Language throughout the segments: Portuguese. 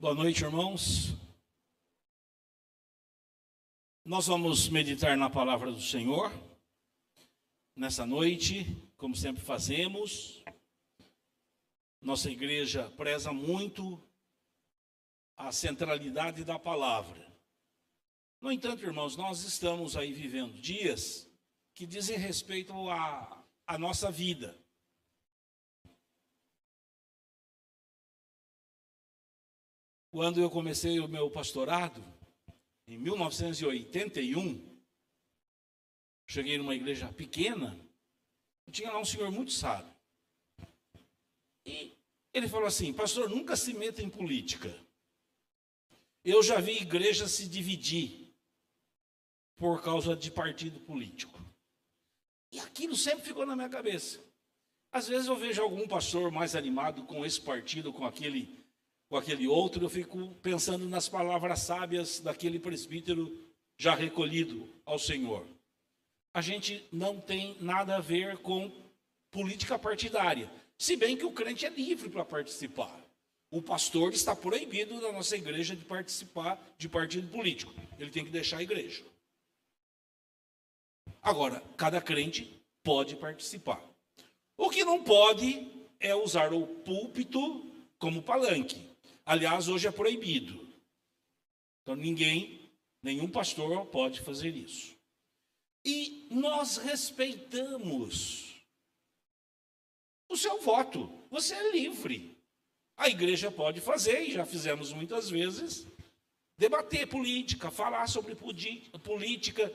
Boa noite, irmãos. Nós vamos meditar na palavra do Senhor nessa noite, como sempre fazemos. Nossa igreja preza muito a centralidade da palavra. No entanto, irmãos, nós estamos aí vivendo dias que dizem respeito à, à nossa vida. Quando eu comecei o meu pastorado, em 1981, cheguei numa igreja pequena, tinha lá um senhor muito sábio. E ele falou assim: Pastor, nunca se meta em política. Eu já vi igreja se dividir por causa de partido político. E aquilo sempre ficou na minha cabeça. Às vezes eu vejo algum pastor mais animado com esse partido, com aquele com aquele outro, eu fico pensando nas palavras sábias daquele presbítero já recolhido ao Senhor. A gente não tem nada a ver com política partidária, se bem que o crente é livre para participar. O pastor está proibido da nossa igreja de participar de partido político. Ele tem que deixar a igreja. Agora, cada crente pode participar. O que não pode é usar o púlpito como palanque. Aliás, hoje é proibido. Então ninguém, nenhum pastor pode fazer isso. E nós respeitamos o seu voto. Você é livre. A igreja pode fazer, e já fizemos muitas vezes, debater política, falar sobre política.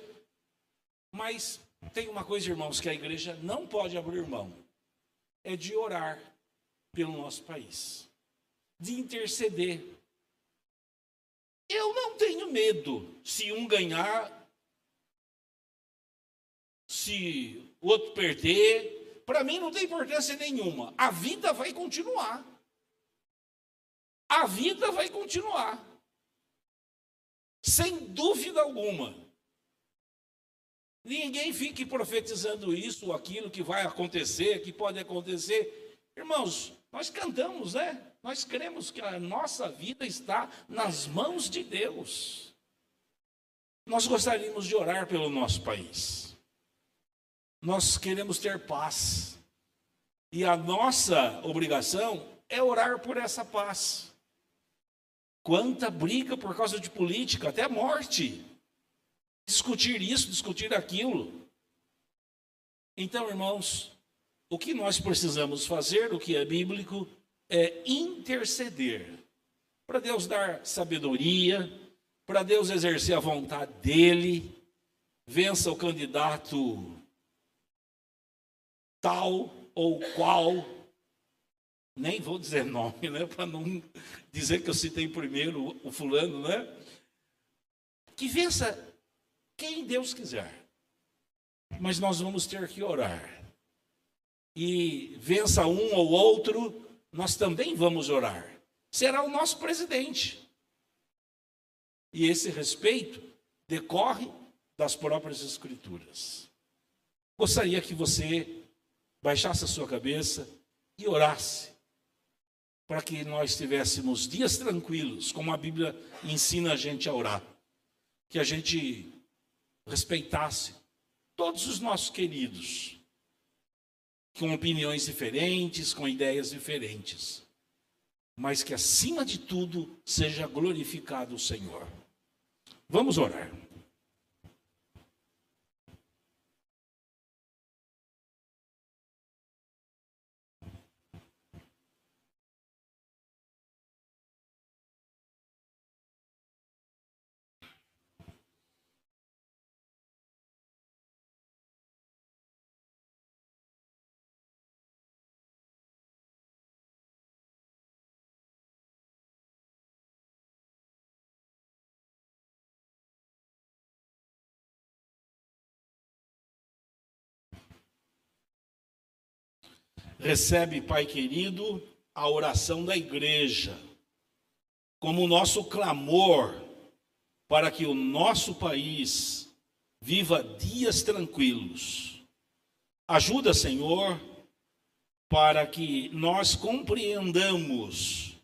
Mas tem uma coisa, irmãos, que a igreja não pode abrir mão: é de orar pelo nosso país de interceder. Eu não tenho medo se um ganhar, se o outro perder. Para mim não tem importância nenhuma. A vida vai continuar. A vida vai continuar. Sem dúvida alguma. Ninguém fique profetizando isso ou aquilo que vai acontecer, que pode acontecer. Irmãos, nós cantamos, né? Nós cremos que a nossa vida está nas mãos de Deus. Nós gostaríamos de orar pelo nosso país. Nós queremos ter paz. E a nossa obrigação é orar por essa paz. Quanta briga por causa de política, até morte. Discutir isso, discutir aquilo. Então, irmãos, o que nós precisamos fazer, o que é bíblico, é interceder para Deus dar sabedoria, para Deus exercer a vontade dele, vença o candidato tal ou qual, nem vou dizer nome, né, para não dizer que eu citei primeiro o fulano, né? Que vença quem Deus quiser. Mas nós vamos ter que orar. E vença um ou outro nós também vamos orar. Será o nosso presidente. E esse respeito decorre das próprias Escrituras. Gostaria que você baixasse a sua cabeça e orasse para que nós tivéssemos dias tranquilos, como a Bíblia ensina a gente a orar. Que a gente respeitasse todos os nossos queridos com opiniões diferentes, com ideias diferentes, mas que acima de tudo seja glorificado o Senhor. Vamos orar. Recebe, Pai querido, a oração da igreja, como o nosso clamor para que o nosso país viva dias tranquilos. Ajuda, Senhor, para que nós compreendamos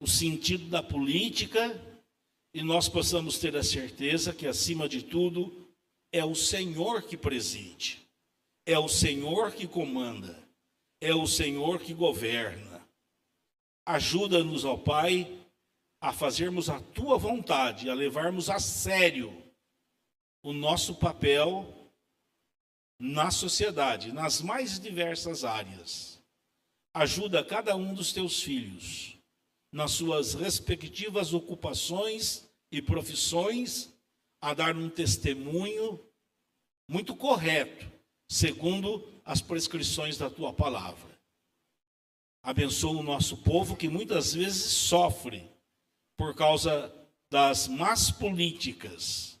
o sentido da política e nós possamos ter a certeza que, acima de tudo, é o Senhor que preside, é o Senhor que comanda, é o Senhor que governa. Ajuda-nos, ó Pai, a fazermos a tua vontade, a levarmos a sério o nosso papel na sociedade, nas mais diversas áreas. Ajuda cada um dos teus filhos nas suas respectivas ocupações e profissões a dar um testemunho muito correto, segundo as prescrições da tua palavra. Abençoa o nosso povo que muitas vezes sofre por causa das más políticas.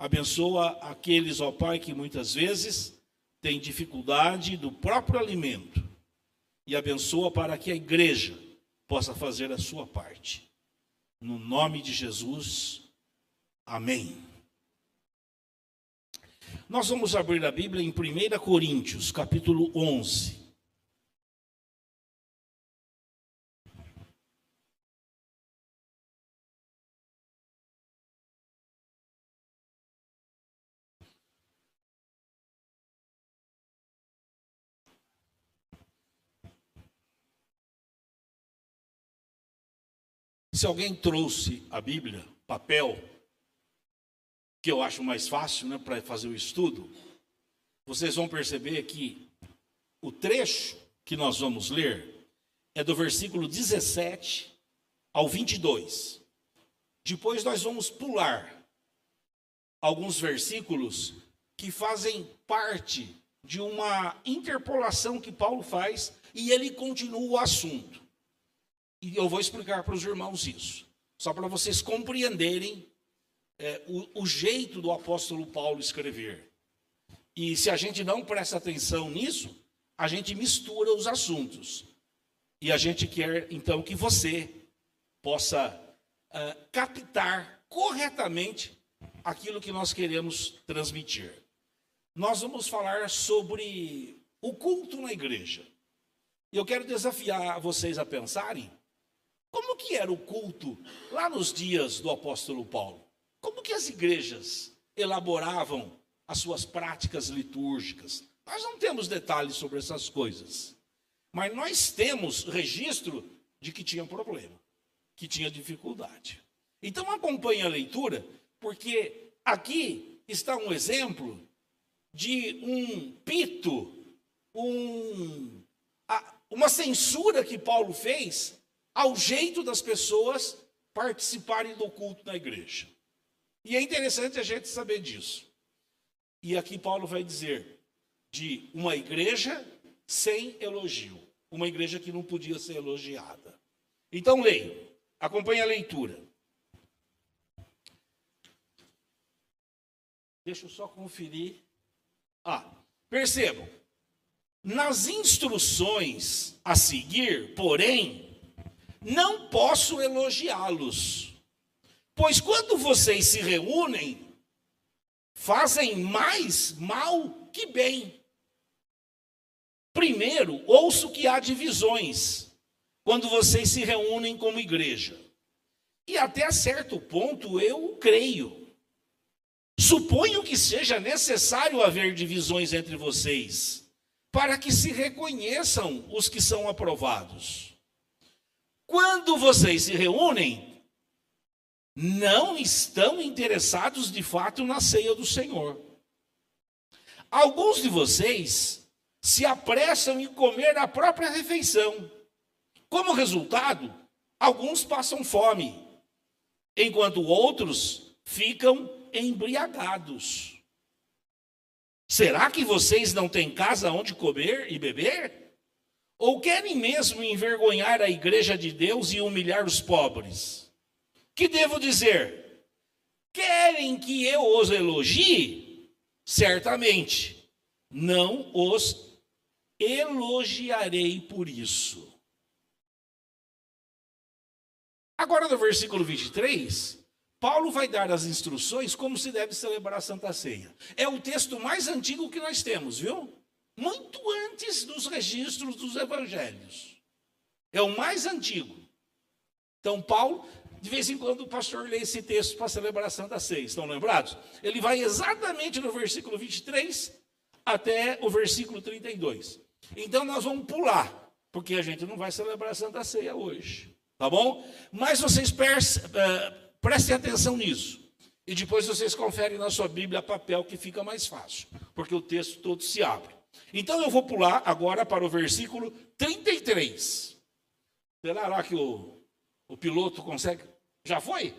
Abençoa aqueles, ó Pai, que muitas vezes têm dificuldade do próprio alimento. E abençoa para que a igreja possa fazer a sua parte. No nome de Jesus, amém. Nós vamos abrir a Bíblia em 1 Coríntios, capítulo 11. Se alguém trouxe a Bíblia, papel, que eu acho mais fácil né, para fazer o estudo, vocês vão perceber que o trecho que nós vamos ler é do versículo 17 ao 22. Depois nós vamos pular alguns versículos que fazem parte de uma interpolação que Paulo faz e ele continua o assunto. E eu vou explicar para os irmãos isso, só para vocês compreenderem é, o, o jeito do apóstolo Paulo escrever. E se a gente não presta atenção nisso, a gente mistura os assuntos. E a gente quer, então, que você possa uh, captar corretamente aquilo que nós queremos transmitir. Nós vamos falar sobre o culto na igreja. E eu quero desafiar vocês a pensarem como que era o culto lá nos dias do apóstolo Paulo? Como que as igrejas elaboravam as suas práticas litúrgicas? Nós não temos detalhes sobre essas coisas. Mas nós temos registro de que tinha problema, que tinha dificuldade. Então acompanhe a leitura, porque aqui está um exemplo de um pito, um, uma censura que Paulo fez ao jeito das pessoas participarem do culto na igreja. E é interessante a gente saber disso. E aqui Paulo vai dizer de uma igreja sem elogio, uma igreja que não podia ser elogiada. Então leio, acompanhe a leitura. Deixa eu só conferir. Ah, percebam, nas instruções a seguir, porém, não posso elogiá-los, pois quando vocês se reúnem, fazem mais mal que bem. Primeiro, ouço que há divisões quando vocês se reúnem como igreja. E até certo ponto eu creio. Suponho que seja necessário haver divisões entre vocês, para que se reconheçam os que são aprovados. Quando vocês se reúnem, não estão interessados de fato na ceia do Senhor. Alguns de vocês se apressam em comer a própria refeição. Como resultado, alguns passam fome, enquanto outros ficam embriagados. Será que vocês não têm casa onde comer e beber? Ou querem mesmo envergonhar a igreja de Deus e humilhar os pobres? Que devo dizer? Querem que eu os elogie? Certamente, não os elogiarei por isso. Agora, no versículo 23, Paulo vai dar as instruções como se deve celebrar a Santa Ceia. É o texto mais antigo que nós temos, viu? muito antes dos registros dos evangelhos. É o mais antigo. Então, Paulo, de vez em quando, o pastor lê esse texto para a celebração da ceia. Estão lembrados? Ele vai exatamente no versículo 23 até o versículo 32. Então, nós vamos pular, porque a gente não vai celebrar a Santa Ceia hoje. Tá bom? Mas vocês uh, prestem atenção nisso. E depois vocês conferem na sua Bíblia papel que fica mais fácil, porque o texto todo se abre. Então eu vou pular agora para o versículo 33. Será que o, o piloto consegue? Já foi?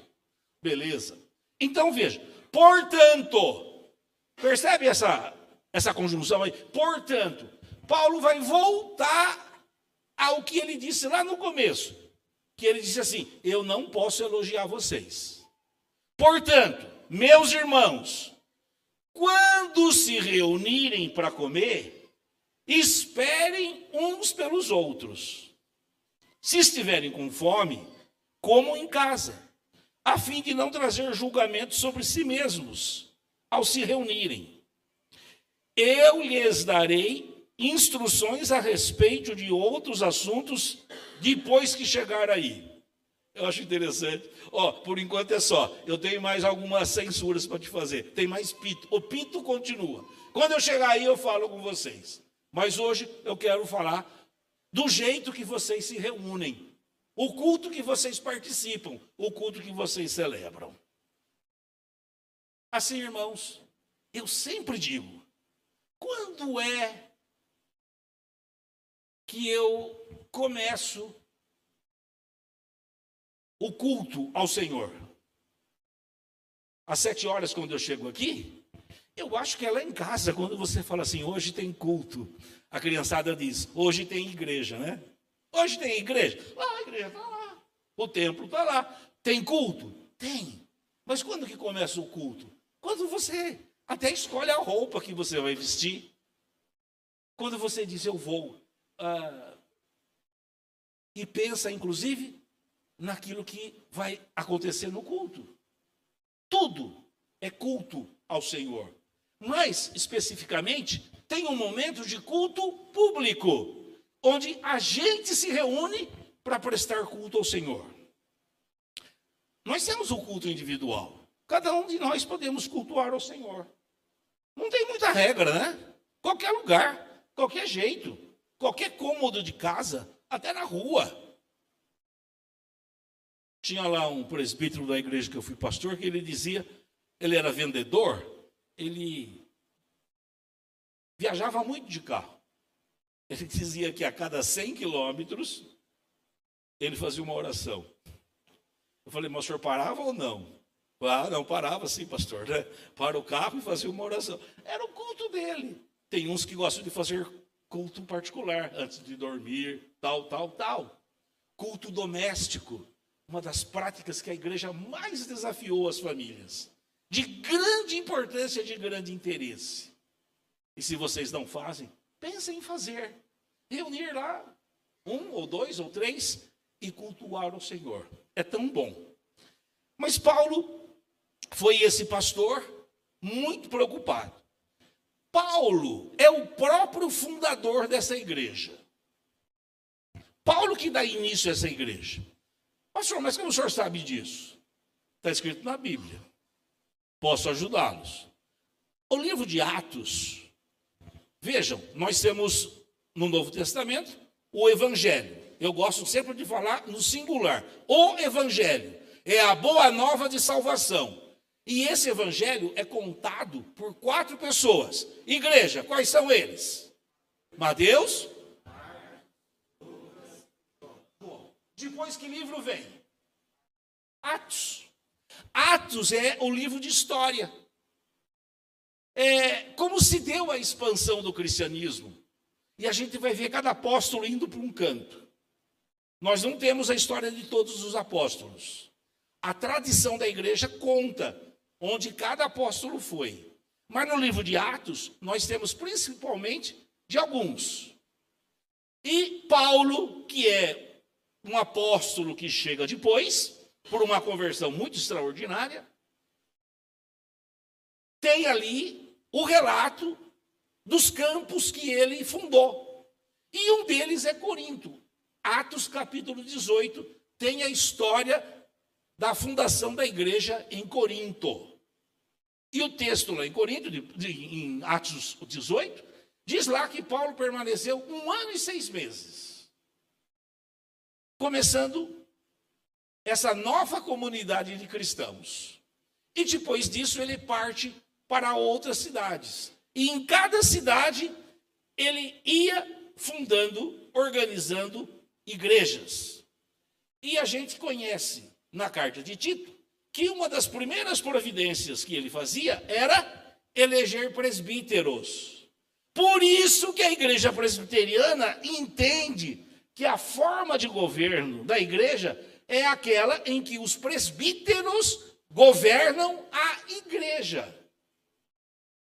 Beleza. Então veja, portanto, percebe essa, essa conjunção aí? Portanto, Paulo vai voltar ao que ele disse lá no começo, que ele disse assim: Eu não posso elogiar vocês. Portanto, meus irmãos, quando se reunirem para comer, esperem uns pelos outros. Se estiverem com fome, comam em casa, a fim de não trazer julgamento sobre si mesmos ao se reunirem. Eu lhes darei instruções a respeito de outros assuntos depois que chegar aí. Eu acho interessante. Ó, por enquanto é só. Eu tenho mais algumas censuras para te fazer. Tem mais pito. O pito continua. Quando eu chegar aí, eu falo com vocês. Mas hoje eu quero falar do jeito que vocês se reúnem, o culto que vocês participam, o culto que vocês celebram. Assim, irmãos, eu sempre digo: quando é que eu começo o culto ao Senhor? Às sete horas, quando eu chego aqui, eu acho que é lá em casa, quando você fala assim, hoje tem culto. A criançada diz, hoje tem igreja, né? Hoje tem igreja. Lá a igreja está lá. O templo está lá. Tem culto? Tem. Mas quando que começa o culto? Quando você até escolhe a roupa que você vai vestir. Quando você diz, eu vou. Ah, e pensa, inclusive, naquilo que vai acontecer no culto. Tudo é culto ao Senhor. Mas, especificamente, tem um momento de culto público, onde a gente se reúne para prestar culto ao Senhor. Nós temos o culto individual. Cada um de nós podemos cultuar ao Senhor. Não tem muita regra, né? Qualquer lugar, qualquer jeito, qualquer cômodo de casa, até na rua. Tinha lá um presbítero da igreja que eu fui pastor que ele dizia, ele era vendedor, ele viajava muito de carro. Ele dizia que a cada 100 quilômetros ele fazia uma oração. Eu falei, mas o senhor parava ou não? Ah, não parava sim, pastor. Né? Para o carro e fazia uma oração. Era o culto dele. Tem uns que gostam de fazer culto particular antes de dormir, tal, tal, tal. Culto doméstico, uma das práticas que a igreja mais desafiou as famílias de grande importância, de grande interesse. E se vocês não fazem, pensem em fazer. Reunir lá um ou dois ou três e cultuar o Senhor. É tão bom. Mas Paulo foi esse pastor muito preocupado. Paulo é o próprio fundador dessa igreja. Paulo que dá início a essa igreja. Pastor, mas como o senhor sabe disso? Está escrito na Bíblia posso ajudá-los. O livro de Atos, vejam, nós temos no Novo Testamento o Evangelho. Eu gosto sempre de falar no singular. O Evangelho é a boa nova de salvação. E esse Evangelho é contado por quatro pessoas. Igreja, quais são eles? Mateus. Depois que livro vem? Atos. Atos é o livro de história. É como se deu a expansão do cristianismo. E a gente vai ver cada apóstolo indo para um canto. Nós não temos a história de todos os apóstolos. A tradição da igreja conta onde cada apóstolo foi. Mas no livro de Atos, nós temos principalmente de alguns. E Paulo, que é um apóstolo que chega depois, por uma conversão muito extraordinária, tem ali o relato dos campos que ele fundou. E um deles é Corinto. Atos capítulo 18 tem a história da fundação da igreja em Corinto. E o texto lá em Corinto, de, de, em Atos 18, diz lá que Paulo permaneceu um ano e seis meses, começando essa nova comunidade de cristãos. E depois disso ele parte para outras cidades. E em cada cidade ele ia fundando, organizando igrejas. E a gente conhece na carta de Tito que uma das primeiras providências que ele fazia era eleger presbíteros. Por isso que a igreja presbiteriana entende que a forma de governo da igreja é aquela em que os presbíteros governam a igreja.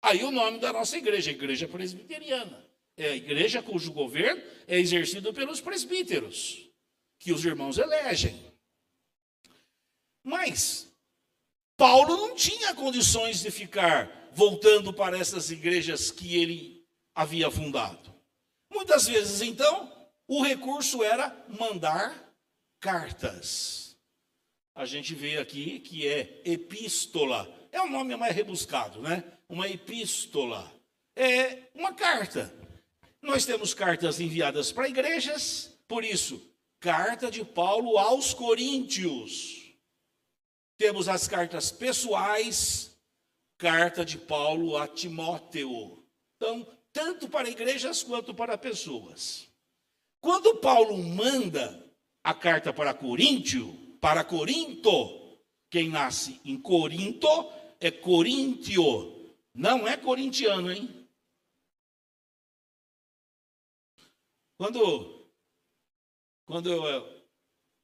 Aí o nome da nossa igreja, Igreja Presbiteriana. É a igreja cujo governo é exercido pelos presbíteros, que os irmãos elegem. Mas Paulo não tinha condições de ficar voltando para essas igrejas que ele havia fundado. Muitas vezes, então, o recurso era mandar cartas. A gente vê aqui que é epístola. É um nome mais rebuscado, né? Uma epístola. É uma carta. Nós temos cartas enviadas para igrejas, por isso, carta de Paulo aos Coríntios. Temos as cartas pessoais, carta de Paulo a Timóteo. Então, tanto para igrejas quanto para pessoas. Quando Paulo manda a carta para Coríntio, para Corinto, quem nasce em Corinto é Coríntio, não é corintiano, hein? Quando, quando eu,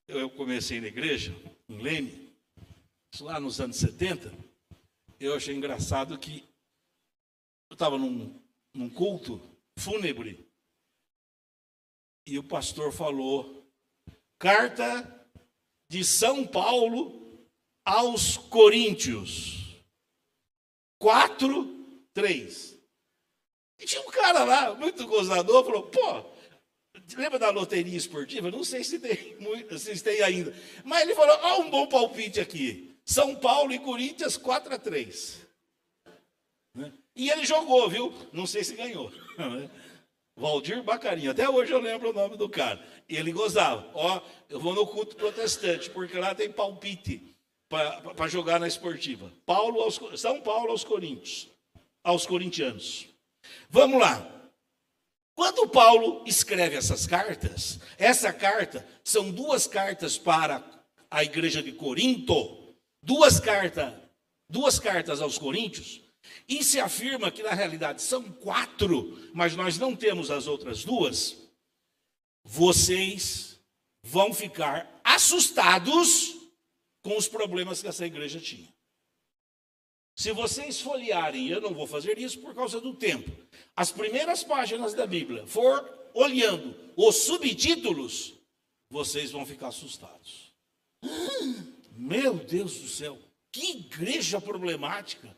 eu comecei na igreja, em Leme, lá nos anos 70, eu achei engraçado que eu estava num, num culto fúnebre e o pastor falou: carta de São Paulo aos Coríntios. 4, 3. E tinha um cara lá, muito gozador, falou: pô, lembra da loteria esportiva? Não sei se tem, muito, se tem ainda. Mas ele falou: ó, um bom palpite aqui. São Paulo e Corinthians 4 a 3. Né? E ele jogou, viu? Não sei se ganhou. Né? Valdir Bacarinho, até hoje eu lembro o nome do cara. E ele gozava. Ó, eu vou no culto protestante, porque lá tem palpite para jogar na esportiva. Paulo aos, São Paulo aos Coríntios, aos corintianos. Vamos lá. Quando Paulo escreve essas cartas, essa carta são duas cartas para a igreja de Corinto, duas cartas, duas cartas aos Coríntios, e se afirma que na realidade são quatro, mas nós não temos as outras duas, vocês vão ficar assustados com os problemas que essa igreja tinha. Se vocês folhearem, eu não vou fazer isso por causa do tempo, as primeiras páginas da Bíblia, for olhando os subtítulos, vocês vão ficar assustados. Meu Deus do céu, que igreja problemática.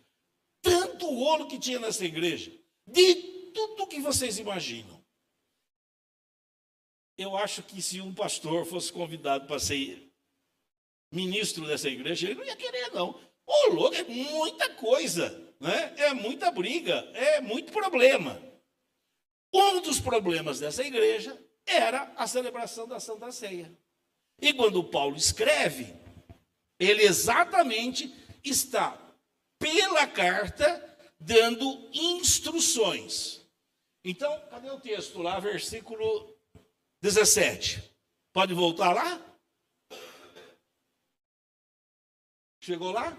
Tanto rolo que tinha nessa igreja. De tudo que vocês imaginam. Eu acho que se um pastor fosse convidado para ser ministro dessa igreja, ele não ia querer, não. Ô, louco, é muita coisa, né? é muita briga, é muito problema. Um dos problemas dessa igreja era a celebração da Santa Ceia. E quando Paulo escreve, ele exatamente está, pela carta, dando instruções. Então, cadê o texto lá, versículo 17? Pode voltar lá? Chegou lá?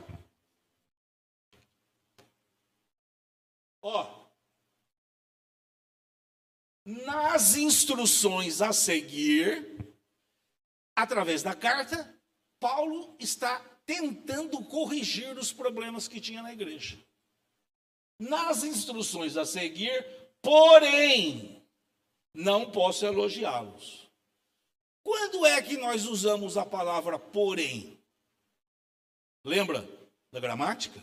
Ó, nas instruções a seguir, através da carta, Paulo está tentando corrigir os problemas que tinha na igreja. Nas instruções a seguir, porém, não posso elogiá-los. Quando é que nós usamos a palavra porém? Lembra da gramática?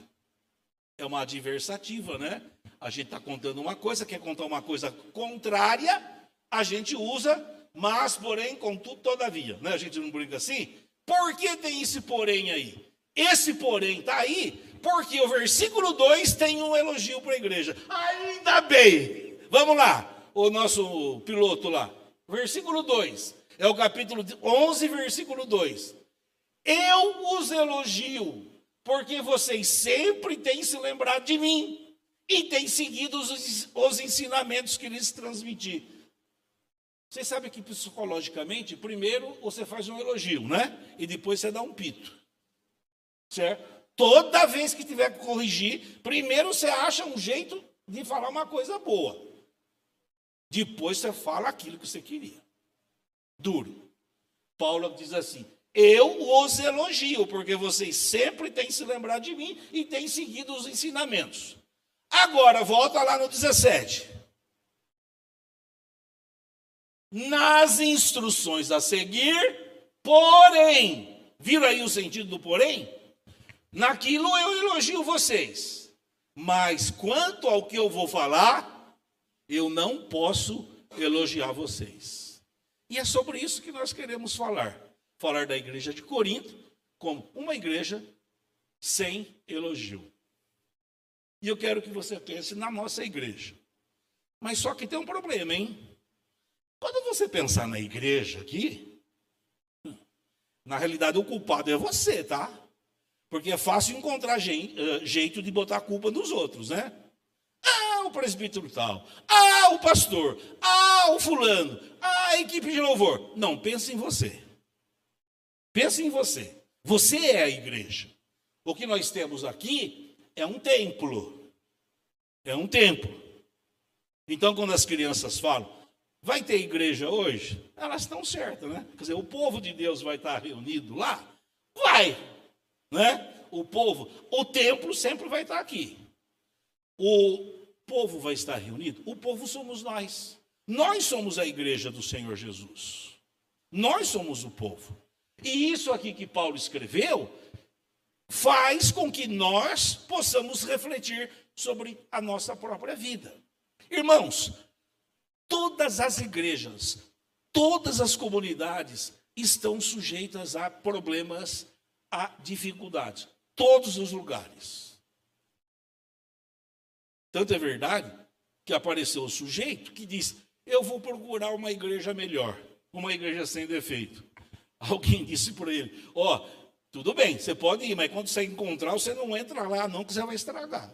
É uma adversativa, né? A gente está contando uma coisa, quer contar uma coisa contrária, a gente usa Mas, porém, contudo, todavia. Né? A gente não brinca assim? Por que tem esse porém aí? Esse porém está aí porque o versículo 2 tem um elogio para a igreja. Ainda bem. Vamos lá, o nosso piloto lá. Versículo 2. É o capítulo 11, versículo 2. Eu os elogio, porque vocês sempre têm se lembrado de mim e têm seguido os, os ensinamentos que lhes transmiti. Você sabe que psicologicamente, primeiro você faz um elogio, né? E depois você dá um pito. Certo? Toda vez que tiver que corrigir, primeiro você acha um jeito de falar uma coisa boa. Depois você fala aquilo que você queria. Duro. Paulo diz assim: Eu os elogio, porque vocês sempre têm se lembrado de mim e têm seguido os ensinamentos. Agora, volta lá no 17. Nas instruções a seguir, porém, viram aí o sentido do porém? Naquilo eu elogio vocês, mas quanto ao que eu vou falar, eu não posso elogiar vocês. E é sobre isso que nós queremos falar. Falar da igreja de Corinto como uma igreja sem elogio. E eu quero que você pense na nossa igreja. Mas só que tem um problema, hein? Quando você pensar na igreja aqui, na realidade o culpado é você, tá? Porque é fácil encontrar jeito de botar a culpa nos outros, né? Ah, o presbítero tal. Ah, o pastor. Ah, o fulano. Ah, a equipe de louvor. Não, pense em você. Pense em você. Você é a igreja. O que nós temos aqui é um templo. É um templo. Então, quando as crianças falam, vai ter igreja hoje? Elas estão certas, né? Quer dizer, o povo de Deus vai estar reunido lá? Vai né? O povo, o templo sempre vai estar aqui. O povo vai estar reunido. O povo somos nós. Nós somos a igreja do Senhor Jesus. Nós somos o povo. E isso aqui que Paulo escreveu faz com que nós possamos refletir sobre a nossa própria vida. Irmãos, todas as igrejas, todas as comunidades estão sujeitas a problemas há dificuldades. Todos os lugares. Tanto é verdade que apareceu o sujeito que disse: Eu vou procurar uma igreja melhor, uma igreja sem defeito. Alguém disse para ele: Ó, oh, tudo bem, você pode ir, mas quando você encontrar, você não entra lá, não, que você vai estragar.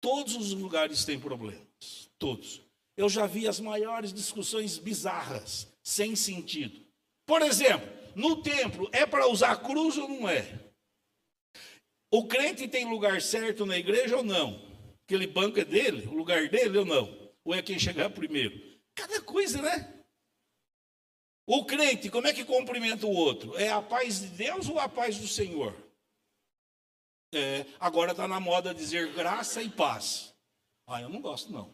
Todos os lugares têm problemas, todos. Eu já vi as maiores discussões bizarras sem sentido. Por exemplo, no templo, é para usar cruz ou não é? O crente tem lugar certo na igreja ou não? Aquele banco é dele, o lugar dele ou não? Ou é quem chegar primeiro? Cada coisa, né? O crente, como é que cumprimenta o outro? É a paz de Deus ou a paz do Senhor? É, agora está na moda dizer graça e paz. Ah, eu não gosto, não.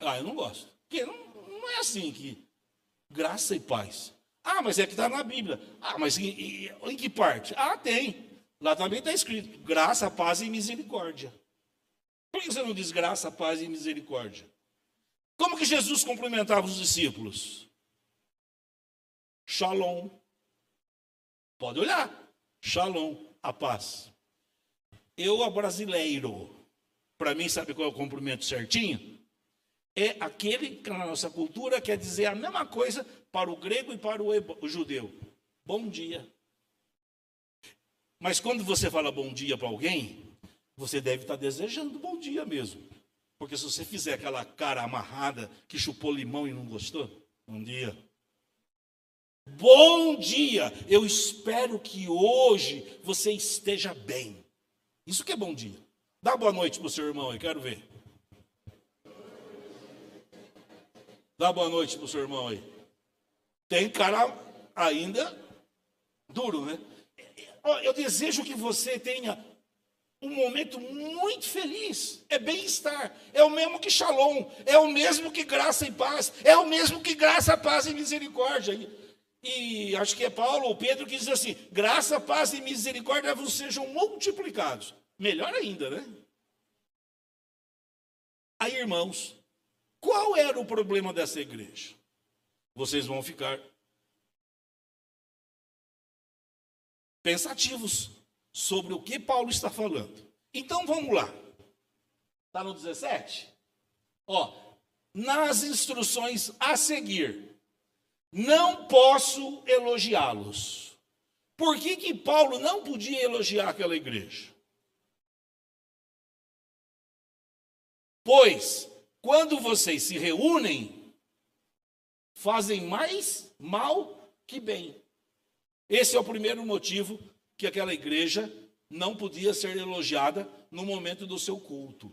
Ah, eu não gosto. Porque não, não é assim que Graça e paz. Ah, mas é que está na Bíblia. Ah, mas em, em, em que parte? Ah, tem. Lá também está escrito: graça, paz e misericórdia. Por que você não diz graça, paz e misericórdia? Como que Jesus cumprimentava os discípulos? Shalom. Pode olhar. Shalom, a paz. Eu, a brasileiro, para mim, sabe qual é o cumprimento certinho? é aquele que na nossa cultura quer dizer a mesma coisa para o grego e para o, o judeu. Bom dia. Mas quando você fala bom dia para alguém, você deve estar desejando bom dia mesmo. Porque se você fizer aquela cara amarrada que chupou limão e não gostou, bom dia. Bom dia! Eu espero que hoje você esteja bem. Isso que é bom dia. Dá boa noite para o seu irmão aí, quero ver. Dá boa noite para o seu irmão aí. Tem cara ainda duro, né? Eu desejo que você tenha um momento muito feliz. É bem-estar. É o mesmo que shalom. É o mesmo que graça e paz. É o mesmo que graça, paz e misericórdia. E, e acho que é Paulo ou Pedro que diz assim: graça, paz e misericórdia vos sejam multiplicados. Melhor ainda, né? Aí, irmãos, qual era o problema dessa igreja? Vocês vão ficar pensativos sobre o que Paulo está falando. Então vamos lá. Está no 17? Ó, nas instruções a seguir, não posso elogiá-los. Por que, que Paulo não podia elogiar aquela igreja? Pois, quando vocês se reúnem, fazem mais mal que bem. Esse é o primeiro motivo que aquela igreja não podia ser elogiada no momento do seu culto.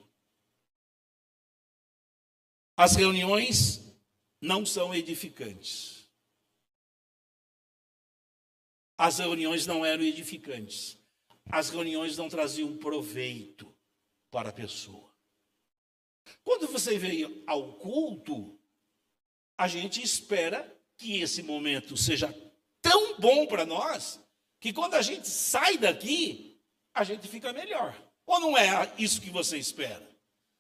As reuniões não são edificantes. As reuniões não eram edificantes. As reuniões não traziam proveito para a pessoa. Quando você veio ao culto, a gente espera que esse momento seja tão bom para nós que quando a gente sai daqui, a gente fica melhor. Ou não é isso que você espera?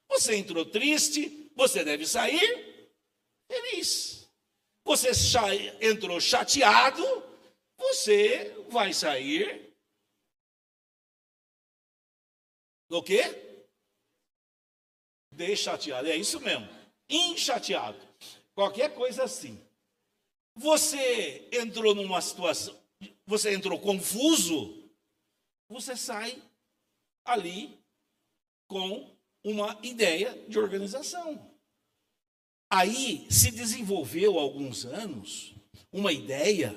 Você entrou triste, você deve sair feliz. Você entrou chateado, você vai sair do quê? De chateado. É isso mesmo. Inchateado. Qualquer coisa assim. Você entrou numa situação, você entrou confuso, você sai ali com uma ideia de organização. Aí se desenvolveu há alguns anos uma ideia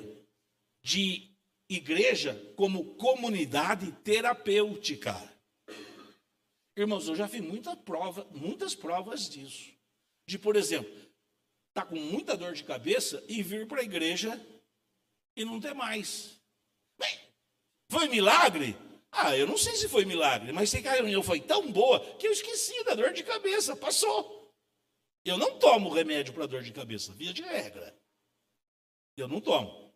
de igreja como comunidade terapêutica. Irmãos, eu já vi muita prova, muitas provas disso. De, por exemplo, tá com muita dor de cabeça e vir para a igreja e não ter mais. Bem, foi milagre? Ah, eu não sei se foi milagre, mas sei que a reunião foi tão boa que eu esqueci da dor de cabeça, passou. Eu não tomo remédio para dor de cabeça, via de regra. Eu não tomo.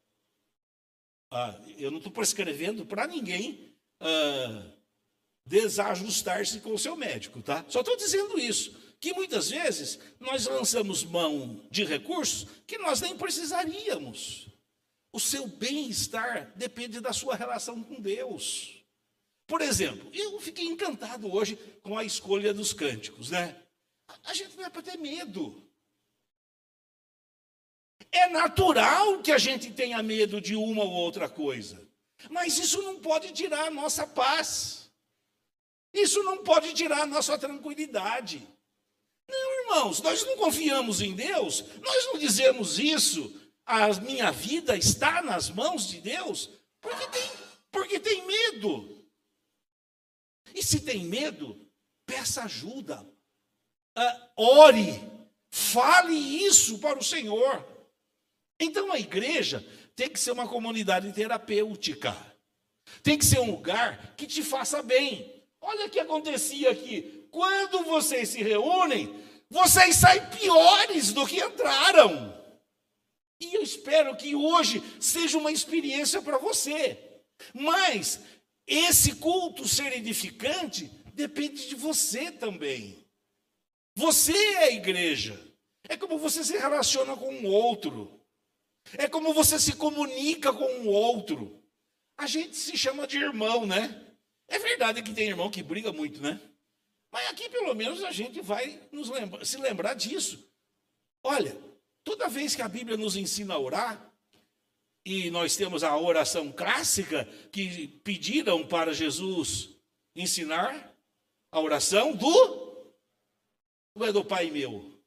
Ah, eu não estou prescrevendo para ninguém ah, desajustar-se com o seu médico, tá? Só estou dizendo isso, que muitas vezes nós lançamos mão de recursos que nós nem precisaríamos. O seu bem-estar depende da sua relação com Deus. Por exemplo, eu fiquei encantado hoje com a escolha dos cânticos, né? A gente não é para ter medo. É natural que a gente tenha medo de uma ou outra coisa, mas isso não pode tirar a nossa paz. Isso não pode tirar a nossa tranquilidade. Não, irmãos, nós não confiamos em Deus, nós não dizemos isso. A minha vida está nas mãos de Deus, porque tem, porque tem medo. E se tem medo, peça ajuda. Uh, ore, fale isso para o Senhor. Então a igreja tem que ser uma comunidade terapêutica. Tem que ser um lugar que te faça bem. Olha o que acontecia aqui. Quando vocês se reúnem, vocês saem piores do que entraram. E eu espero que hoje seja uma experiência para você. Mas esse culto ser edificante depende de você também. Você é a igreja. É como você se relaciona com o outro. É como você se comunica com o outro. A gente se chama de irmão, né? É verdade que tem irmão que briga muito, né? Mas aqui pelo menos a gente vai nos lembra, se lembrar disso. Olha, toda vez que a Bíblia nos ensina a orar, e nós temos a oração clássica que pediram para Jesus ensinar, a oração do não é do Pai meu,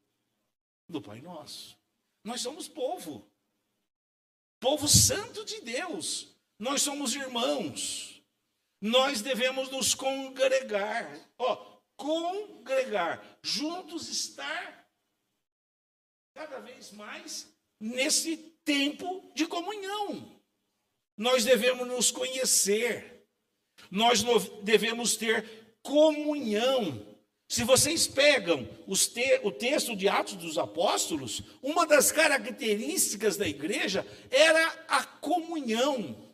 do Pai nosso. Nós somos povo, povo santo de Deus. Nós somos irmãos nós devemos nos congregar. Ó, congregar, juntos estar cada vez mais nesse tempo de comunhão. Nós devemos nos conhecer. Nós devemos ter comunhão. Se vocês pegam te o texto de Atos dos Apóstolos, uma das características da igreja era a comunhão.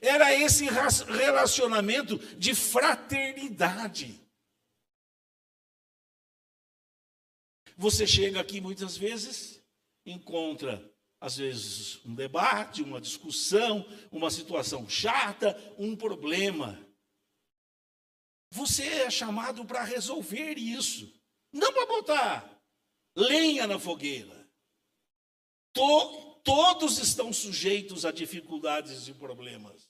Era esse relacionamento de fraternidade. Você chega aqui muitas vezes, encontra às vezes um debate, uma discussão, uma situação chata, um problema. Você é chamado para resolver isso, não para botar lenha na fogueira. To, todos estão sujeitos a dificuldades e problemas,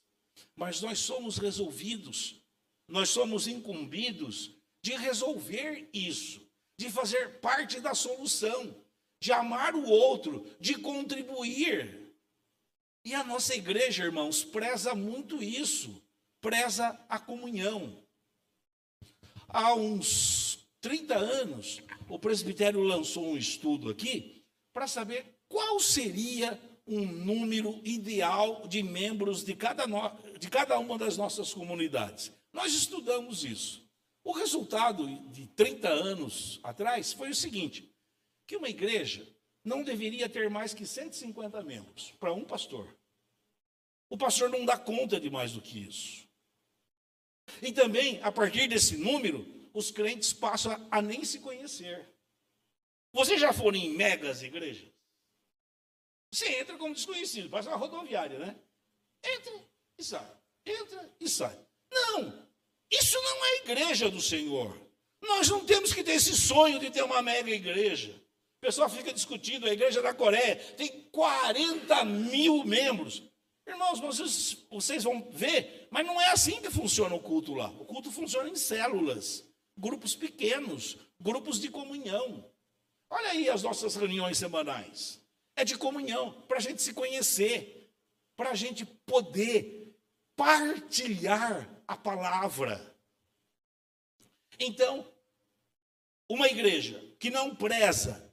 mas nós somos resolvidos, nós somos incumbidos de resolver isso, de fazer parte da solução de amar o outro, de contribuir. E a nossa igreja, irmãos, preza muito isso, preza a comunhão. Há uns 30 anos, o presbitério lançou um estudo aqui para saber qual seria um número ideal de membros de cada, no... de cada uma das nossas comunidades. Nós estudamos isso. O resultado de 30 anos atrás foi o seguinte: que uma igreja não deveria ter mais que 150 membros para um pastor. O pastor não dá conta de mais do que isso. E também, a partir desse número, os crentes passam a nem se conhecer. Você já foram em megas igrejas? Você entra como desconhecido, passa uma rodoviária, né? Entra e sai, entra e sai. Não, isso não é igreja do Senhor. Nós não temos que ter esse sonho de ter uma mega igreja. O pessoal fica discutindo, a igreja da Coreia tem 40 mil membros. Irmãos, vocês, vocês vão ver, mas não é assim que funciona o culto lá. O culto funciona em células, grupos pequenos, grupos de comunhão. Olha aí as nossas reuniões semanais. É de comunhão, para a gente se conhecer, para a gente poder partilhar a palavra. Então, uma igreja que não preza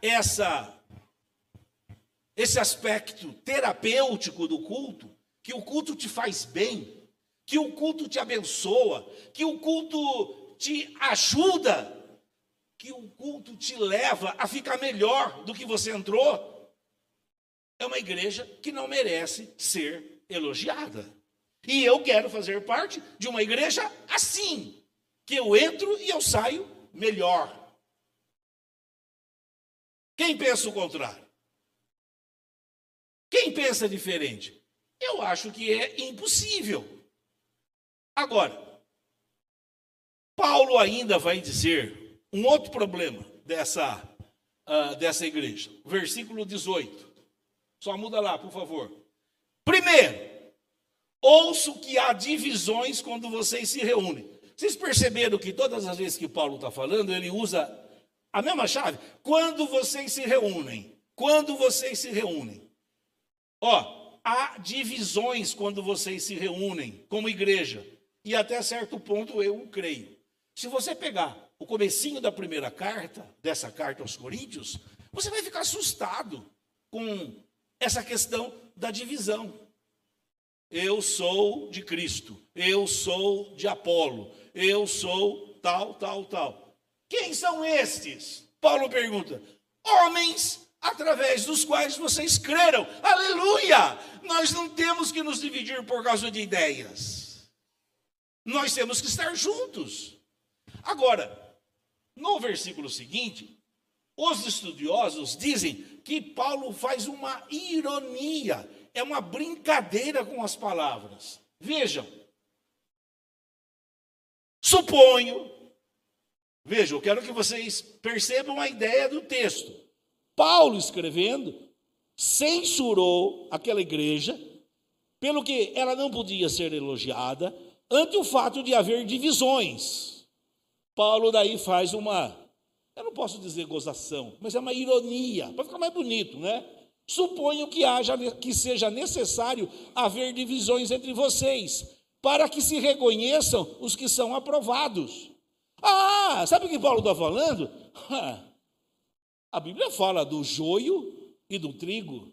essa esse aspecto terapêutico do culto, que o culto te faz bem, que o culto te abençoa, que o culto te ajuda, que o culto te leva a ficar melhor do que você entrou, é uma igreja que não merece ser elogiada. E eu quero fazer parte de uma igreja assim, que eu entro e eu saio melhor. Quem pensa o contrário? Quem pensa diferente? Eu acho que é impossível. Agora, Paulo ainda vai dizer um outro problema dessa, uh, dessa igreja. Versículo 18. Só muda lá, por favor. Primeiro, ouço que há divisões quando vocês se reúnem. Vocês perceberam que todas as vezes que Paulo está falando, ele usa a mesma chave. Quando vocês se reúnem, quando vocês se reúnem. Ó, há divisões quando vocês se reúnem como igreja. E até certo ponto eu creio. Se você pegar o comecinho da primeira carta, dessa carta aos Coríntios, você vai ficar assustado com essa questão da divisão. Eu sou de Cristo, eu sou de Apolo, eu sou tal, tal, tal. Quem são estes? Paulo pergunta. Homens através dos quais vocês creram. Aleluia! Nós não temos que nos dividir por causa de ideias. Nós temos que estar juntos. Agora, no versículo seguinte, os estudiosos dizem que Paulo faz uma ironia, é uma brincadeira com as palavras. Vejam, suponho Veja, eu quero que vocês percebam a ideia do texto. Paulo escrevendo, censurou aquela igreja, pelo que ela não podia ser elogiada, ante o fato de haver divisões. Paulo daí faz uma, eu não posso dizer gozação, mas é uma ironia, para ficar mais bonito, né? Suponho que haja que seja necessário haver divisões entre vocês, para que se reconheçam os que são aprovados. Ah, sabe o que Paulo está falando? A Bíblia fala do joio e do trigo.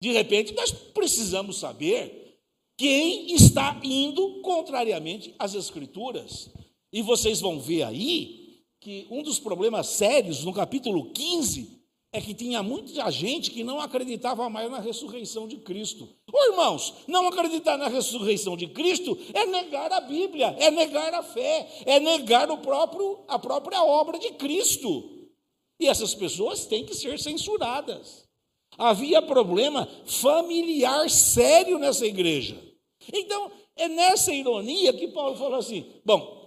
De repente, nós precisamos saber quem está indo contrariamente às Escrituras. E vocês vão ver aí que um dos problemas sérios no capítulo 15 é que tinha muita gente que não acreditava mais na ressurreição de Cristo. Ô irmãos, não acreditar na ressurreição de Cristo é negar a Bíblia, é negar a fé, é negar o próprio, a própria obra de Cristo. E essas pessoas têm que ser censuradas. Havia problema familiar sério nessa igreja. Então, é nessa ironia que Paulo falou assim: bom,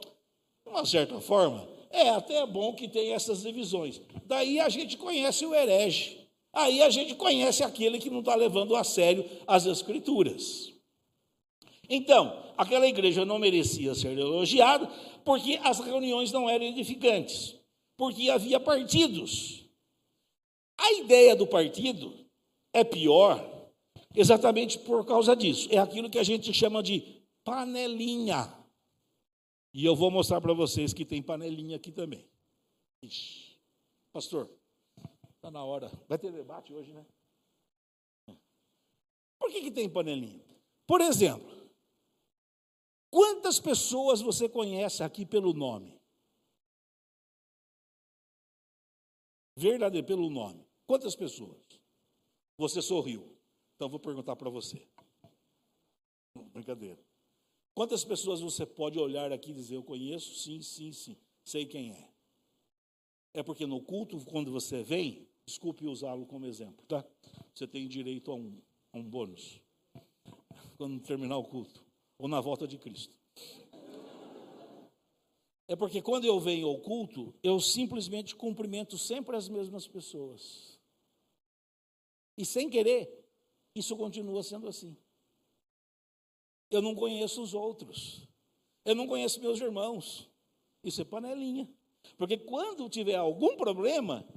de uma certa forma, é até bom que tenha essas divisões. Daí a gente conhece o herege. Aí a gente conhece aquele que não está levando a sério as Escrituras. Então, aquela igreja não merecia ser elogiada porque as reuniões não eram edificantes, porque havia partidos. A ideia do partido é pior exatamente por causa disso. É aquilo que a gente chama de panelinha. E eu vou mostrar para vocês que tem panelinha aqui também. Ixi. Pastor, está na hora. Vai ter debate hoje, né? Por que, que tem panelinha? Por exemplo, quantas pessoas você conhece aqui pelo nome? Verdadeiro, pelo nome. Quantas pessoas? Você sorriu. Então vou perguntar para você. Brincadeira. Quantas pessoas você pode olhar aqui e dizer, eu conheço? Sim, sim, sim. Sei quem é. É porque no culto, quando você vem, desculpe usá-lo como exemplo, tá? Você tem direito a um, a um bônus. Quando terminar o culto. Ou na volta de Cristo. É porque quando eu venho ao culto, eu simplesmente cumprimento sempre as mesmas pessoas. E sem querer, isso continua sendo assim. Eu não conheço os outros. Eu não conheço meus irmãos. Isso é panelinha. Porque quando tiver algum problema,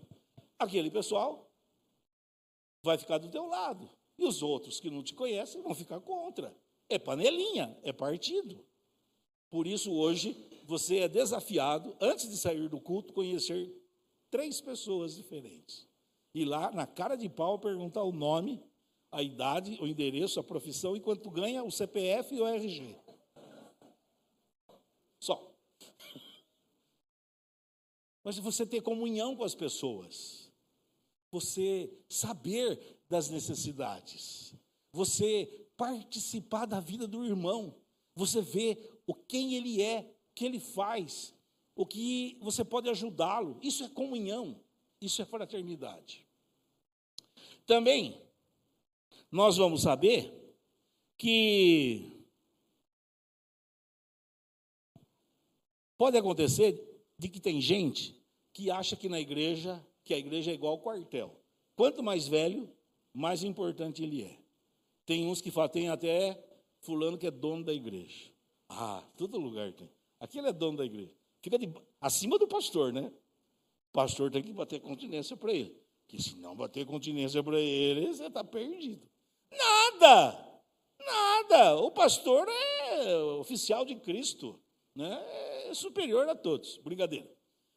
aquele pessoal vai ficar do teu lado. E os outros que não te conhecem vão ficar contra. É panelinha, é partido. Por isso, hoje, você é desafiado, antes de sair do culto, conhecer três pessoas diferentes. E lá, na cara de pau, perguntar o nome a idade, o endereço, a profissão, enquanto tu ganha o CPF e o RG. Só. Mas você ter comunhão com as pessoas, você saber das necessidades, você participar da vida do irmão, você ver o quem ele é, o que ele faz, o que você pode ajudá-lo. Isso é comunhão, isso é fraternidade. Também nós vamos saber que pode acontecer de que tem gente que acha que na igreja, que a igreja é igual ao quartel. Quanto mais velho, mais importante ele é. Tem uns que falam, tem até fulano que é dono da igreja. Ah, todo lugar tem. Aquele é dono da igreja. Fica de, acima do pastor, né? O pastor tem que bater continência para ele. Que se não bater continência para ele, você está perdido. Nada, nada. O pastor é oficial de Cristo, né? é superior a todos. Brincadeira.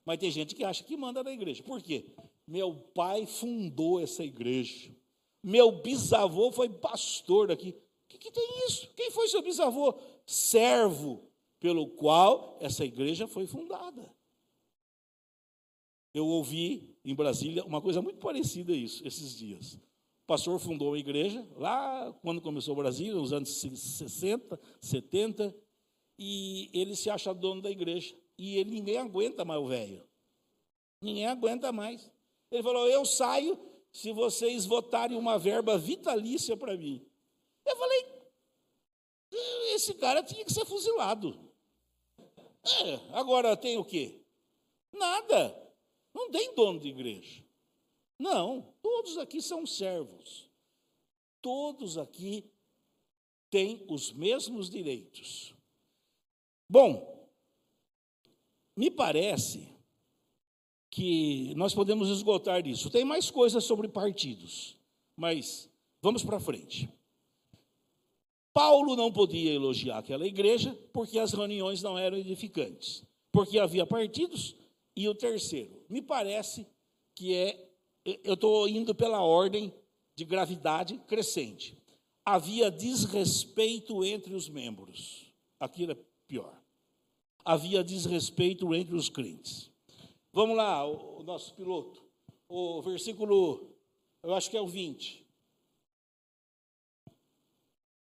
Mas tem gente que acha que manda na igreja. Por quê? Meu pai fundou essa igreja. Meu bisavô foi pastor aqui. O que, que tem isso? Quem foi seu bisavô? Servo pelo qual essa igreja foi fundada. Eu ouvi em Brasília uma coisa muito parecida a isso, esses dias pastor fundou a igreja, lá quando começou o Brasil, nos anos 60, 70, e ele se acha dono da igreja. E ele, ninguém aguenta mais o velho. Ninguém aguenta mais. Ele falou: Eu saio se vocês votarem uma verba vitalícia para mim. Eu falei: Esse cara tinha que ser fuzilado. É, agora tem o quê? Nada. Não tem dono de igreja. Não, todos aqui são servos. Todos aqui têm os mesmos direitos. Bom, me parece que nós podemos esgotar isso. Tem mais coisas sobre partidos, mas vamos para frente. Paulo não podia elogiar aquela igreja porque as reuniões não eram edificantes, porque havia partidos. E o terceiro, me parece que é eu estou indo pela ordem de gravidade crescente. Havia desrespeito entre os membros. Aquilo é pior. Havia desrespeito entre os crentes. Vamos lá, o, nosso piloto. O versículo, eu acho que é o 20.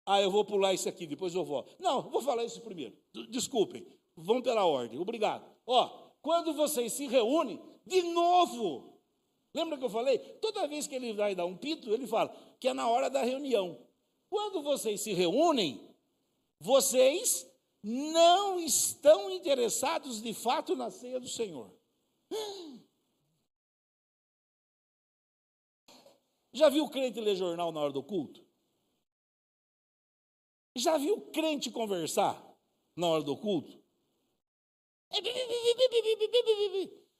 Ah, eu vou pular isso aqui, depois eu vou. Não, vou falar isso primeiro. Desculpem. Vamos pela ordem. Obrigado. Ó, quando vocês se reúnem, de novo, Lembra que eu falei? Toda vez que ele vai dar um pito, ele fala que é na hora da reunião. Quando vocês se reúnem, vocês não estão interessados de fato na ceia do Senhor. Já viu crente ler jornal na hora do culto? Já viu crente conversar na hora do culto?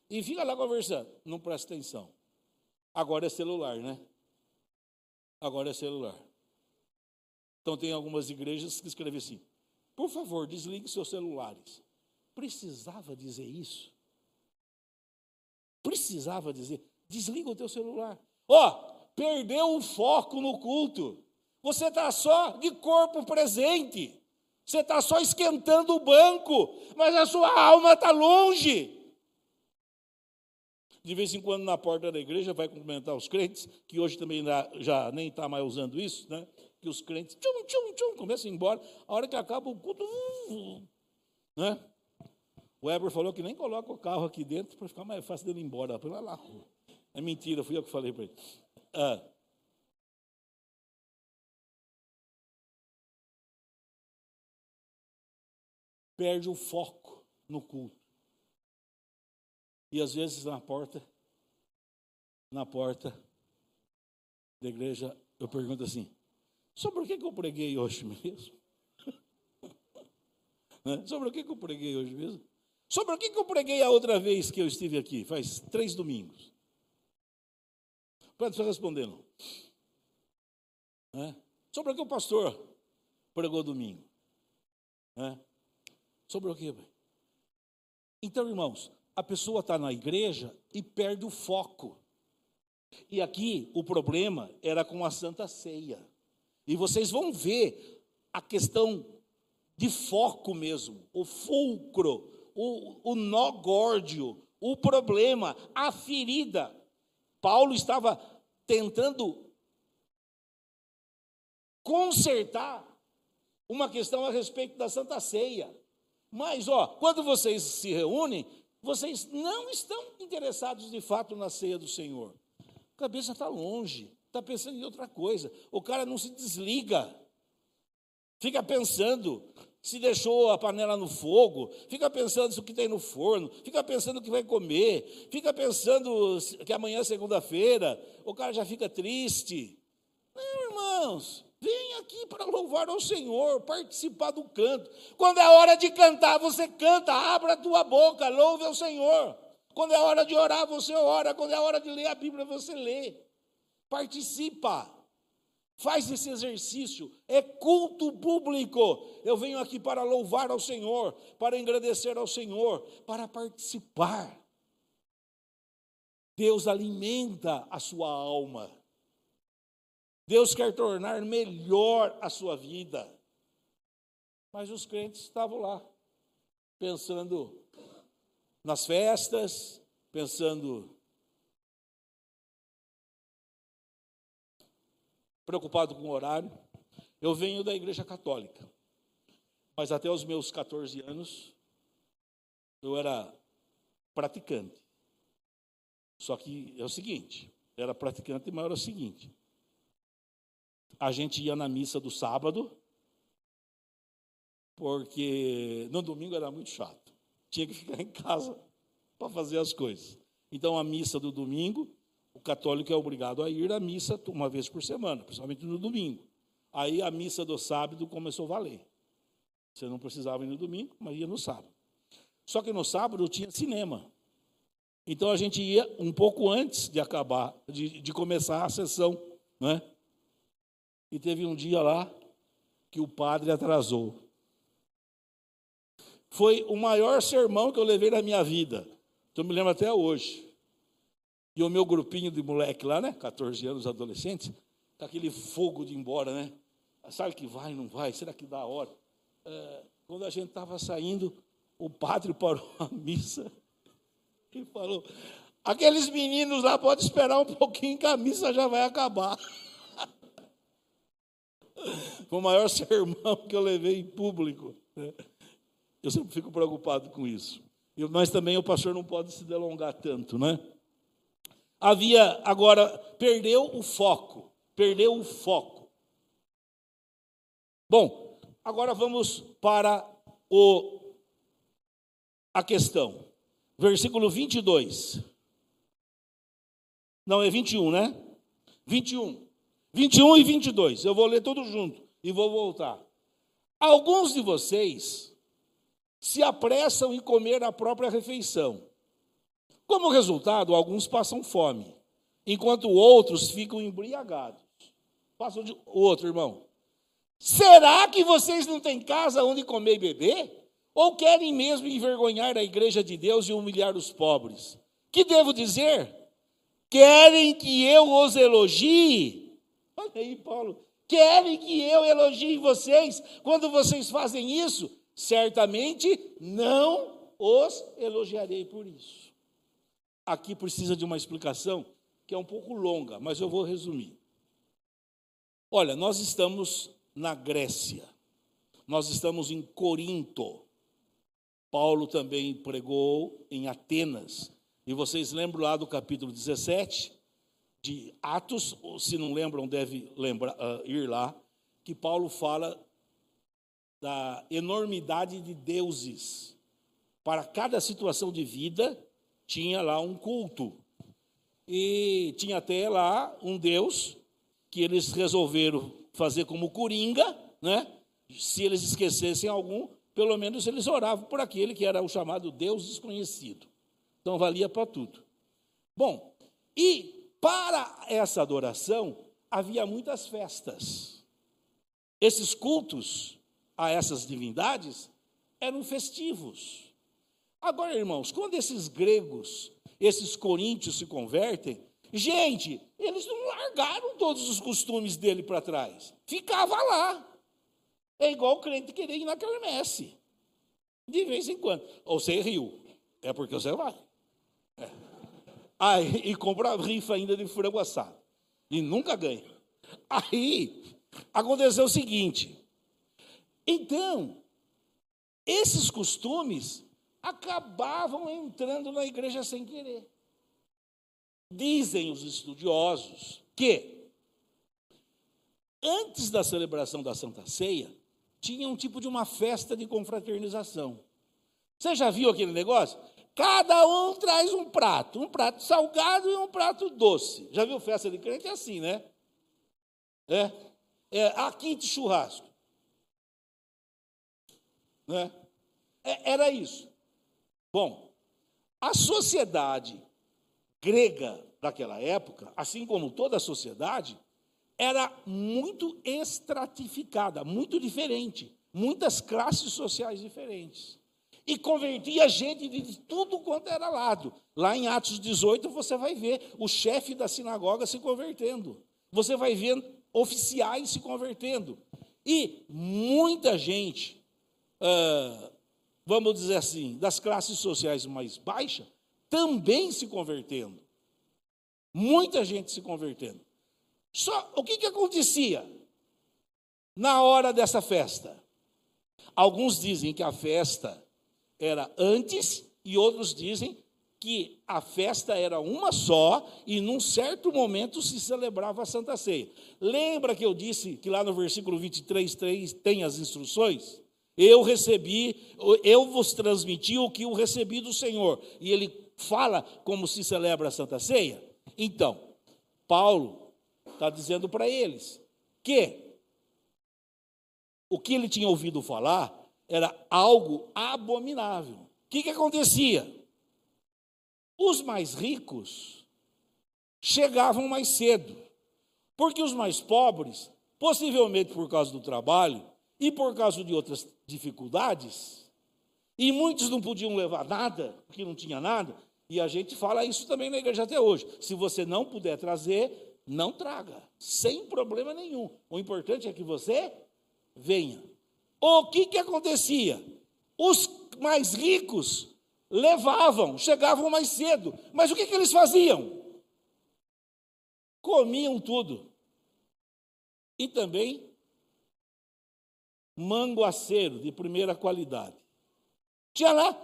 E fica lá conversando. Não presta atenção. Agora é celular, né? Agora é celular. Então tem algumas igrejas que escrevem assim: por favor, desligue seus celulares. Precisava dizer isso? Precisava dizer, desliga o teu celular. Ó, oh, perdeu o foco no culto. Você está só de corpo presente. Você está só esquentando o banco, mas a sua alma está longe. De vez em quando, na porta da igreja, vai cumprimentar os crentes, que hoje também já nem está mais usando isso, né? Que os crentes, tchum, tchum, tchum, começam a ir embora. A hora que acaba o culto, né? O Weber falou que nem coloca o carro aqui dentro para ficar mais fácil dele ir embora. Pela lá. É mentira, fui eu que falei para ele. Ah, perde o foco no culto. E às vezes na porta, na porta da igreja, eu pergunto assim: sobre o que, que eu preguei hoje mesmo? né? Sobre o que, que eu preguei hoje mesmo? Sobre o que, que eu preguei a outra vez que eu estive aqui? Faz três domingos. Pode responder, não. Né? Sobre o que o pastor pregou domingo? Né? Sobre o quê? Então, irmãos, a pessoa está na igreja e perde o foco. E aqui o problema era com a Santa Ceia. E vocês vão ver a questão de foco mesmo, o fulcro, o, o nó górdio, o problema, a ferida. Paulo estava tentando consertar uma questão a respeito da Santa Ceia. Mas, ó, quando vocês se reúnem, vocês não estão interessados de fato na ceia do Senhor. A cabeça está longe, está pensando em outra coisa. O cara não se desliga, fica pensando se deixou a panela no fogo, fica pensando o que tem no forno, fica pensando o que vai comer, fica pensando que amanhã é segunda-feira, o cara já fica triste. Não, irmãos, Vem aqui para louvar ao Senhor, participar do canto. Quando é hora de cantar, você canta, abra a tua boca, louve ao Senhor. Quando é hora de orar, você ora. Quando é hora de ler a Bíblia, você lê. Participa. Faz esse exercício. É culto público. Eu venho aqui para louvar ao Senhor, para agradecer ao Senhor, para participar. Deus alimenta a sua alma. Deus quer tornar melhor a sua vida. Mas os crentes estavam lá, pensando nas festas, pensando. preocupado com o horário. Eu venho da igreja católica, mas até os meus 14 anos eu era praticante. Só que é o seguinte, era praticante, mas era o seguinte: a gente ia na missa do sábado, porque no domingo era muito chato. Tinha que ficar em casa para fazer as coisas. Então, a missa do domingo, o católico é obrigado a ir à missa uma vez por semana, principalmente no domingo. Aí a missa do sábado começou a valer. Você não precisava ir no domingo, mas ia no sábado. Só que no sábado tinha cinema. Então a gente ia um pouco antes de acabar, de, de começar a sessão, não é? E teve um dia lá que o padre atrasou. Foi o maior sermão que eu levei na minha vida. Então eu me lembro até hoje. E o meu grupinho de moleque lá, né? 14 anos, adolescentes, tá aquele fogo de ir embora, né? Sabe que vai, não vai? Será que dá hora? É, quando a gente estava saindo, o padre parou a missa e falou: aqueles meninos lá podem esperar um pouquinho que a missa já vai acabar. Foi o maior sermão que eu levei em público. Né? Eu sempre fico preocupado com isso. Mas também o pastor não pode se delongar tanto, né? havia agora perdeu o foco, perdeu o foco. Bom, agora vamos para o a questão. Versículo 22. Não, é 21, né? 21. 21 e 22. Eu vou ler tudo junto e vou voltar. Alguns de vocês se apressam em comer a própria refeição. Como resultado, alguns passam fome, enquanto outros ficam embriagados. Passa o outro, irmão. Será que vocês não têm casa onde comer e beber? Ou querem mesmo envergonhar a igreja de Deus e humilhar os pobres? Que devo dizer? Querem que eu os elogie? Olha aí, Paulo. Querem que eu elogie vocês quando vocês fazem isso? Certamente não os elogiarei por isso. Aqui precisa de uma explicação que é um pouco longa, mas eu vou resumir. Olha, nós estamos na Grécia, nós estamos em Corinto, Paulo também pregou em Atenas. E vocês lembram lá do capítulo 17 de Atos, se não lembram, deve lembrar, uh, ir lá, que Paulo fala da enormidade de deuses. Para cada situação de vida, tinha lá um culto. E tinha até lá um deus que eles resolveram fazer como coringa, né? Se eles esquecessem algum, pelo menos eles oravam por aquele que era o chamado Deus desconhecido. Então valia para tudo. Bom, e para essa adoração havia muitas festas. Esses cultos a essas divindades eram festivos. Agora, irmãos, quando esses gregos, esses coríntios se convertem, gente, eles não largaram todos os costumes dele para trás. Ficava lá. É igual o crente querer ir na quermesse. De vez em quando. Ou você riu. É porque você vai. Aí, e compra rifa ainda de frango assado. E nunca ganha. Aí, aconteceu o seguinte. Então, esses costumes acabavam entrando na igreja sem querer. Dizem os estudiosos que, antes da celebração da Santa Ceia, tinha um tipo de uma festa de confraternização. Você já viu aquele negócio? Cada um traz um prato, um prato salgado e um prato doce. Já viu festa de crente? É assim, né? É. é aqui de churrasco. Né? É, era isso. Bom, a sociedade grega daquela época, assim como toda a sociedade, era muito estratificada, muito diferente, muitas classes sociais diferentes. E convertia gente de tudo quanto era lado. Lá em Atos 18 você vai ver o chefe da sinagoga se convertendo. Você vai ver oficiais se convertendo. E muita gente, ah, vamos dizer assim, das classes sociais mais baixas, também se convertendo. Muita gente se convertendo. Só o que, que acontecia na hora dessa festa? Alguns dizem que a festa era antes e outros dizem que a festa era uma só e num certo momento se celebrava a Santa Ceia. Lembra que eu disse que lá no versículo 23, 3 tem as instruções? Eu recebi, eu vos transmiti o que eu recebi do Senhor. E ele fala como se celebra a Santa Ceia. Então, Paulo está dizendo para eles que o que ele tinha ouvido falar era algo abominável. O que, que acontecia? Os mais ricos chegavam mais cedo, porque os mais pobres, possivelmente por causa do trabalho e por causa de outras dificuldades, e muitos não podiam levar nada, porque não tinha nada, e a gente fala isso também na igreja até hoje. Se você não puder trazer, não traga, sem problema nenhum. O importante é que você venha. O que, que acontecia? Os mais ricos levavam, chegavam mais cedo. Mas o que, que eles faziam? Comiam tudo. E também manguaceiro de primeira qualidade. Tinha lá,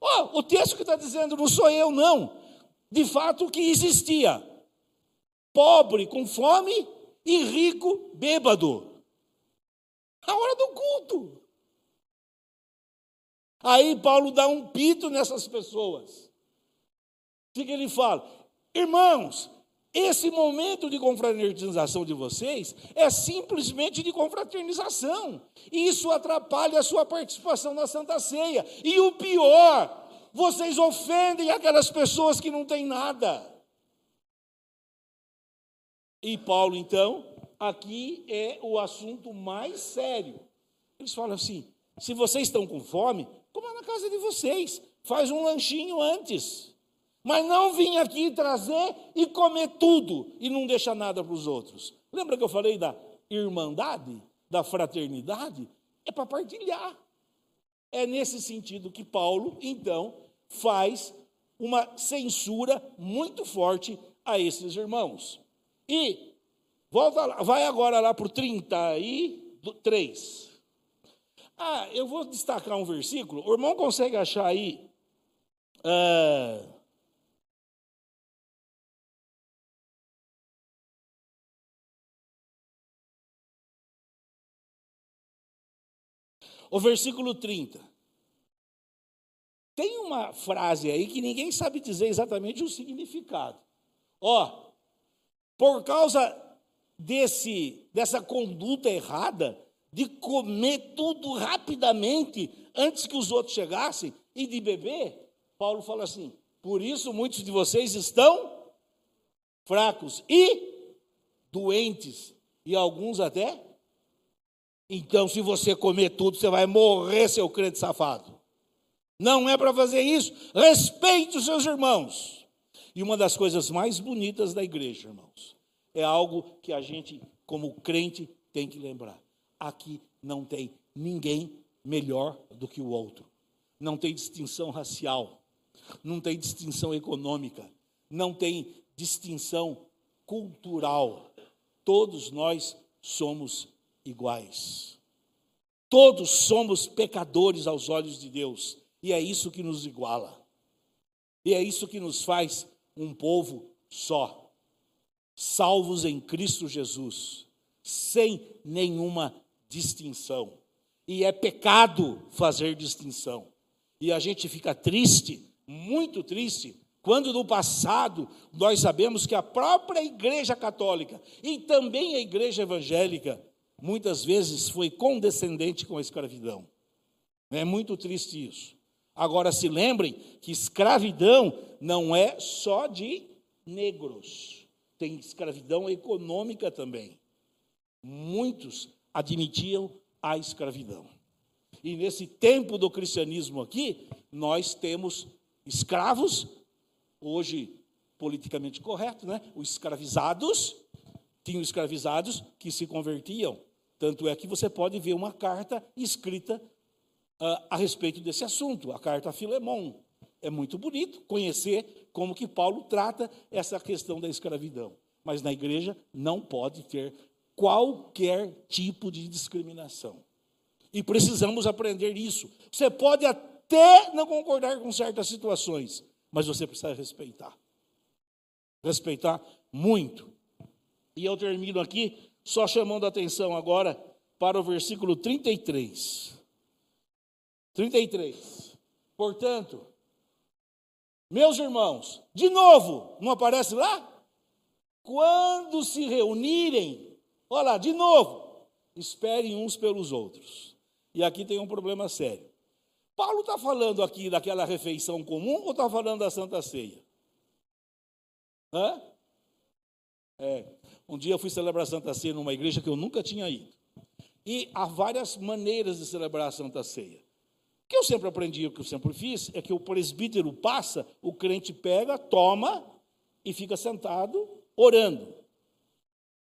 oh, o texto que está dizendo, não sou eu, não. de fato que existia: pobre com fome e rico bêbado. A hora do culto. Aí Paulo dá um pito nessas pessoas. O que ele fala? Irmãos, esse momento de confraternização de vocês é simplesmente de confraternização. Isso atrapalha a sua participação na Santa Ceia. E o pior, vocês ofendem aquelas pessoas que não têm nada. E Paulo, então, aqui é o assunto mais sério. Eles falam assim: se vocês estão com fome, coma na casa de vocês, faz um lanchinho antes. Mas não vim aqui trazer e comer tudo e não deixar nada para os outros. Lembra que eu falei da irmandade, da fraternidade? É para partilhar. É nesse sentido que Paulo, então, faz uma censura muito forte a esses irmãos. E volta lá, vai agora lá para o 33. Ah, eu vou destacar um versículo. O irmão consegue achar aí. Uh, o versículo 30. Tem uma frase aí que ninguém sabe dizer exatamente o significado. Ó, por causa desse dessa conduta errada de comer tudo rapidamente antes que os outros chegassem e de beber, Paulo fala assim: por isso muitos de vocês estão fracos e doentes e alguns até então, se você comer tudo, você vai morrer, seu crente safado. Não é para fazer isso. Respeite os seus irmãos. E uma das coisas mais bonitas da igreja, irmãos, é algo que a gente, como crente, tem que lembrar. Aqui não tem ninguém melhor do que o outro. Não tem distinção racial, não tem distinção econômica, não tem distinção cultural. Todos nós somos iguais. Todos somos pecadores aos olhos de Deus, e é isso que nos iguala. E é isso que nos faz um povo só, salvos em Cristo Jesus, sem nenhuma distinção. E é pecado fazer distinção. E a gente fica triste, muito triste, quando no passado nós sabemos que a própria Igreja Católica e também a Igreja Evangélica muitas vezes foi condescendente com a escravidão. É muito triste isso. Agora se lembrem que escravidão não é só de negros, tem escravidão econômica também. Muitos admitiam a escravidão. E nesse tempo do cristianismo aqui, nós temos escravos, hoje politicamente correto, né? Os escravizados, tinham escravizados que se convertiam. Tanto é que você pode ver uma carta escrita uh, a respeito desse assunto, a carta a Filemon. É muito bonito conhecer como que Paulo trata essa questão da escravidão. Mas na igreja não pode ter qualquer tipo de discriminação. E precisamos aprender isso. Você pode até não concordar com certas situações, mas você precisa respeitar. Respeitar muito. E eu termino aqui só chamando a atenção agora para o versículo 33. 33. Portanto, meus irmãos, de novo, não aparece lá? Quando se reunirem, olha lá, de novo, esperem uns pelos outros. E aqui tem um problema sério. Paulo está falando aqui daquela refeição comum ou está falando da Santa Ceia? Hã? É. Um dia eu fui celebrar a Santa Ceia numa igreja que eu nunca tinha ido. E há várias maneiras de celebrar a Santa Ceia. O que eu sempre aprendi, o que eu sempre fiz, é que o presbítero passa, o crente pega, toma e fica sentado orando.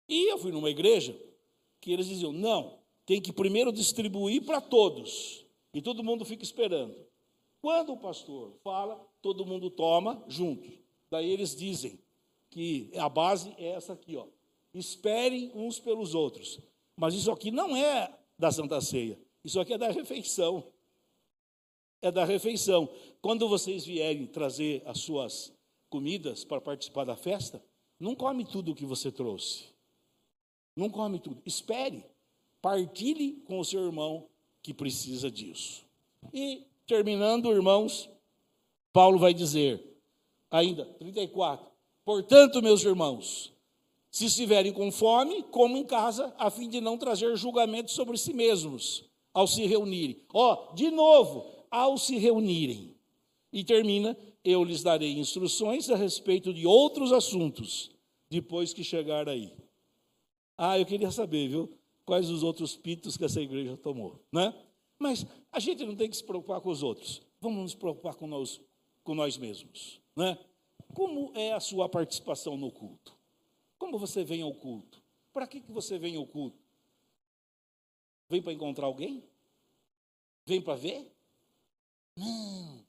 E eu fui numa igreja que eles diziam: não, tem que primeiro distribuir para todos. E todo mundo fica esperando. Quando o pastor fala, todo mundo toma junto. Daí eles dizem que a base é essa aqui, ó. Esperem uns pelos outros. Mas isso aqui não é da Santa Ceia. Isso aqui é da refeição. É da refeição. Quando vocês vierem trazer as suas comidas para participar da festa, não come tudo o que você trouxe. Não come tudo. Espere. Partilhe com o seu irmão que precisa disso. E, terminando, irmãos, Paulo vai dizer, ainda, 34. Portanto, meus irmãos, se estiverem com fome, como em casa, a fim de não trazer julgamento sobre si mesmos, ao se reunirem. Ó, oh, de novo, ao se reunirem. E termina, eu lhes darei instruções a respeito de outros assuntos, depois que chegar aí. Ah, eu queria saber, viu? Quais os outros pitos que essa igreja tomou, né? Mas a gente não tem que se preocupar com os outros. Vamos nos preocupar com nós, com nós mesmos, né? Como é a sua participação no culto? Como você vem ao culto? Para que, que você vem ao culto? Vem para encontrar alguém? Vem para ver? Não,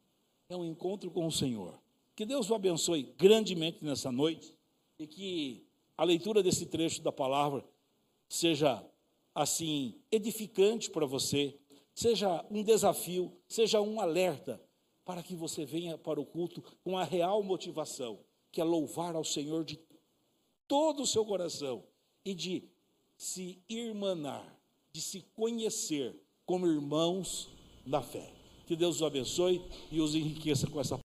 é um encontro com o Senhor. Que Deus o abençoe grandemente nessa noite e que a leitura desse trecho da palavra seja assim edificante para você, seja um desafio, seja um alerta para que você venha para o culto com a real motivação, que é louvar ao Senhor de todo o seu coração e de se irmanar, de se conhecer como irmãos da fé. Que Deus os abençoe e os enriqueça com essa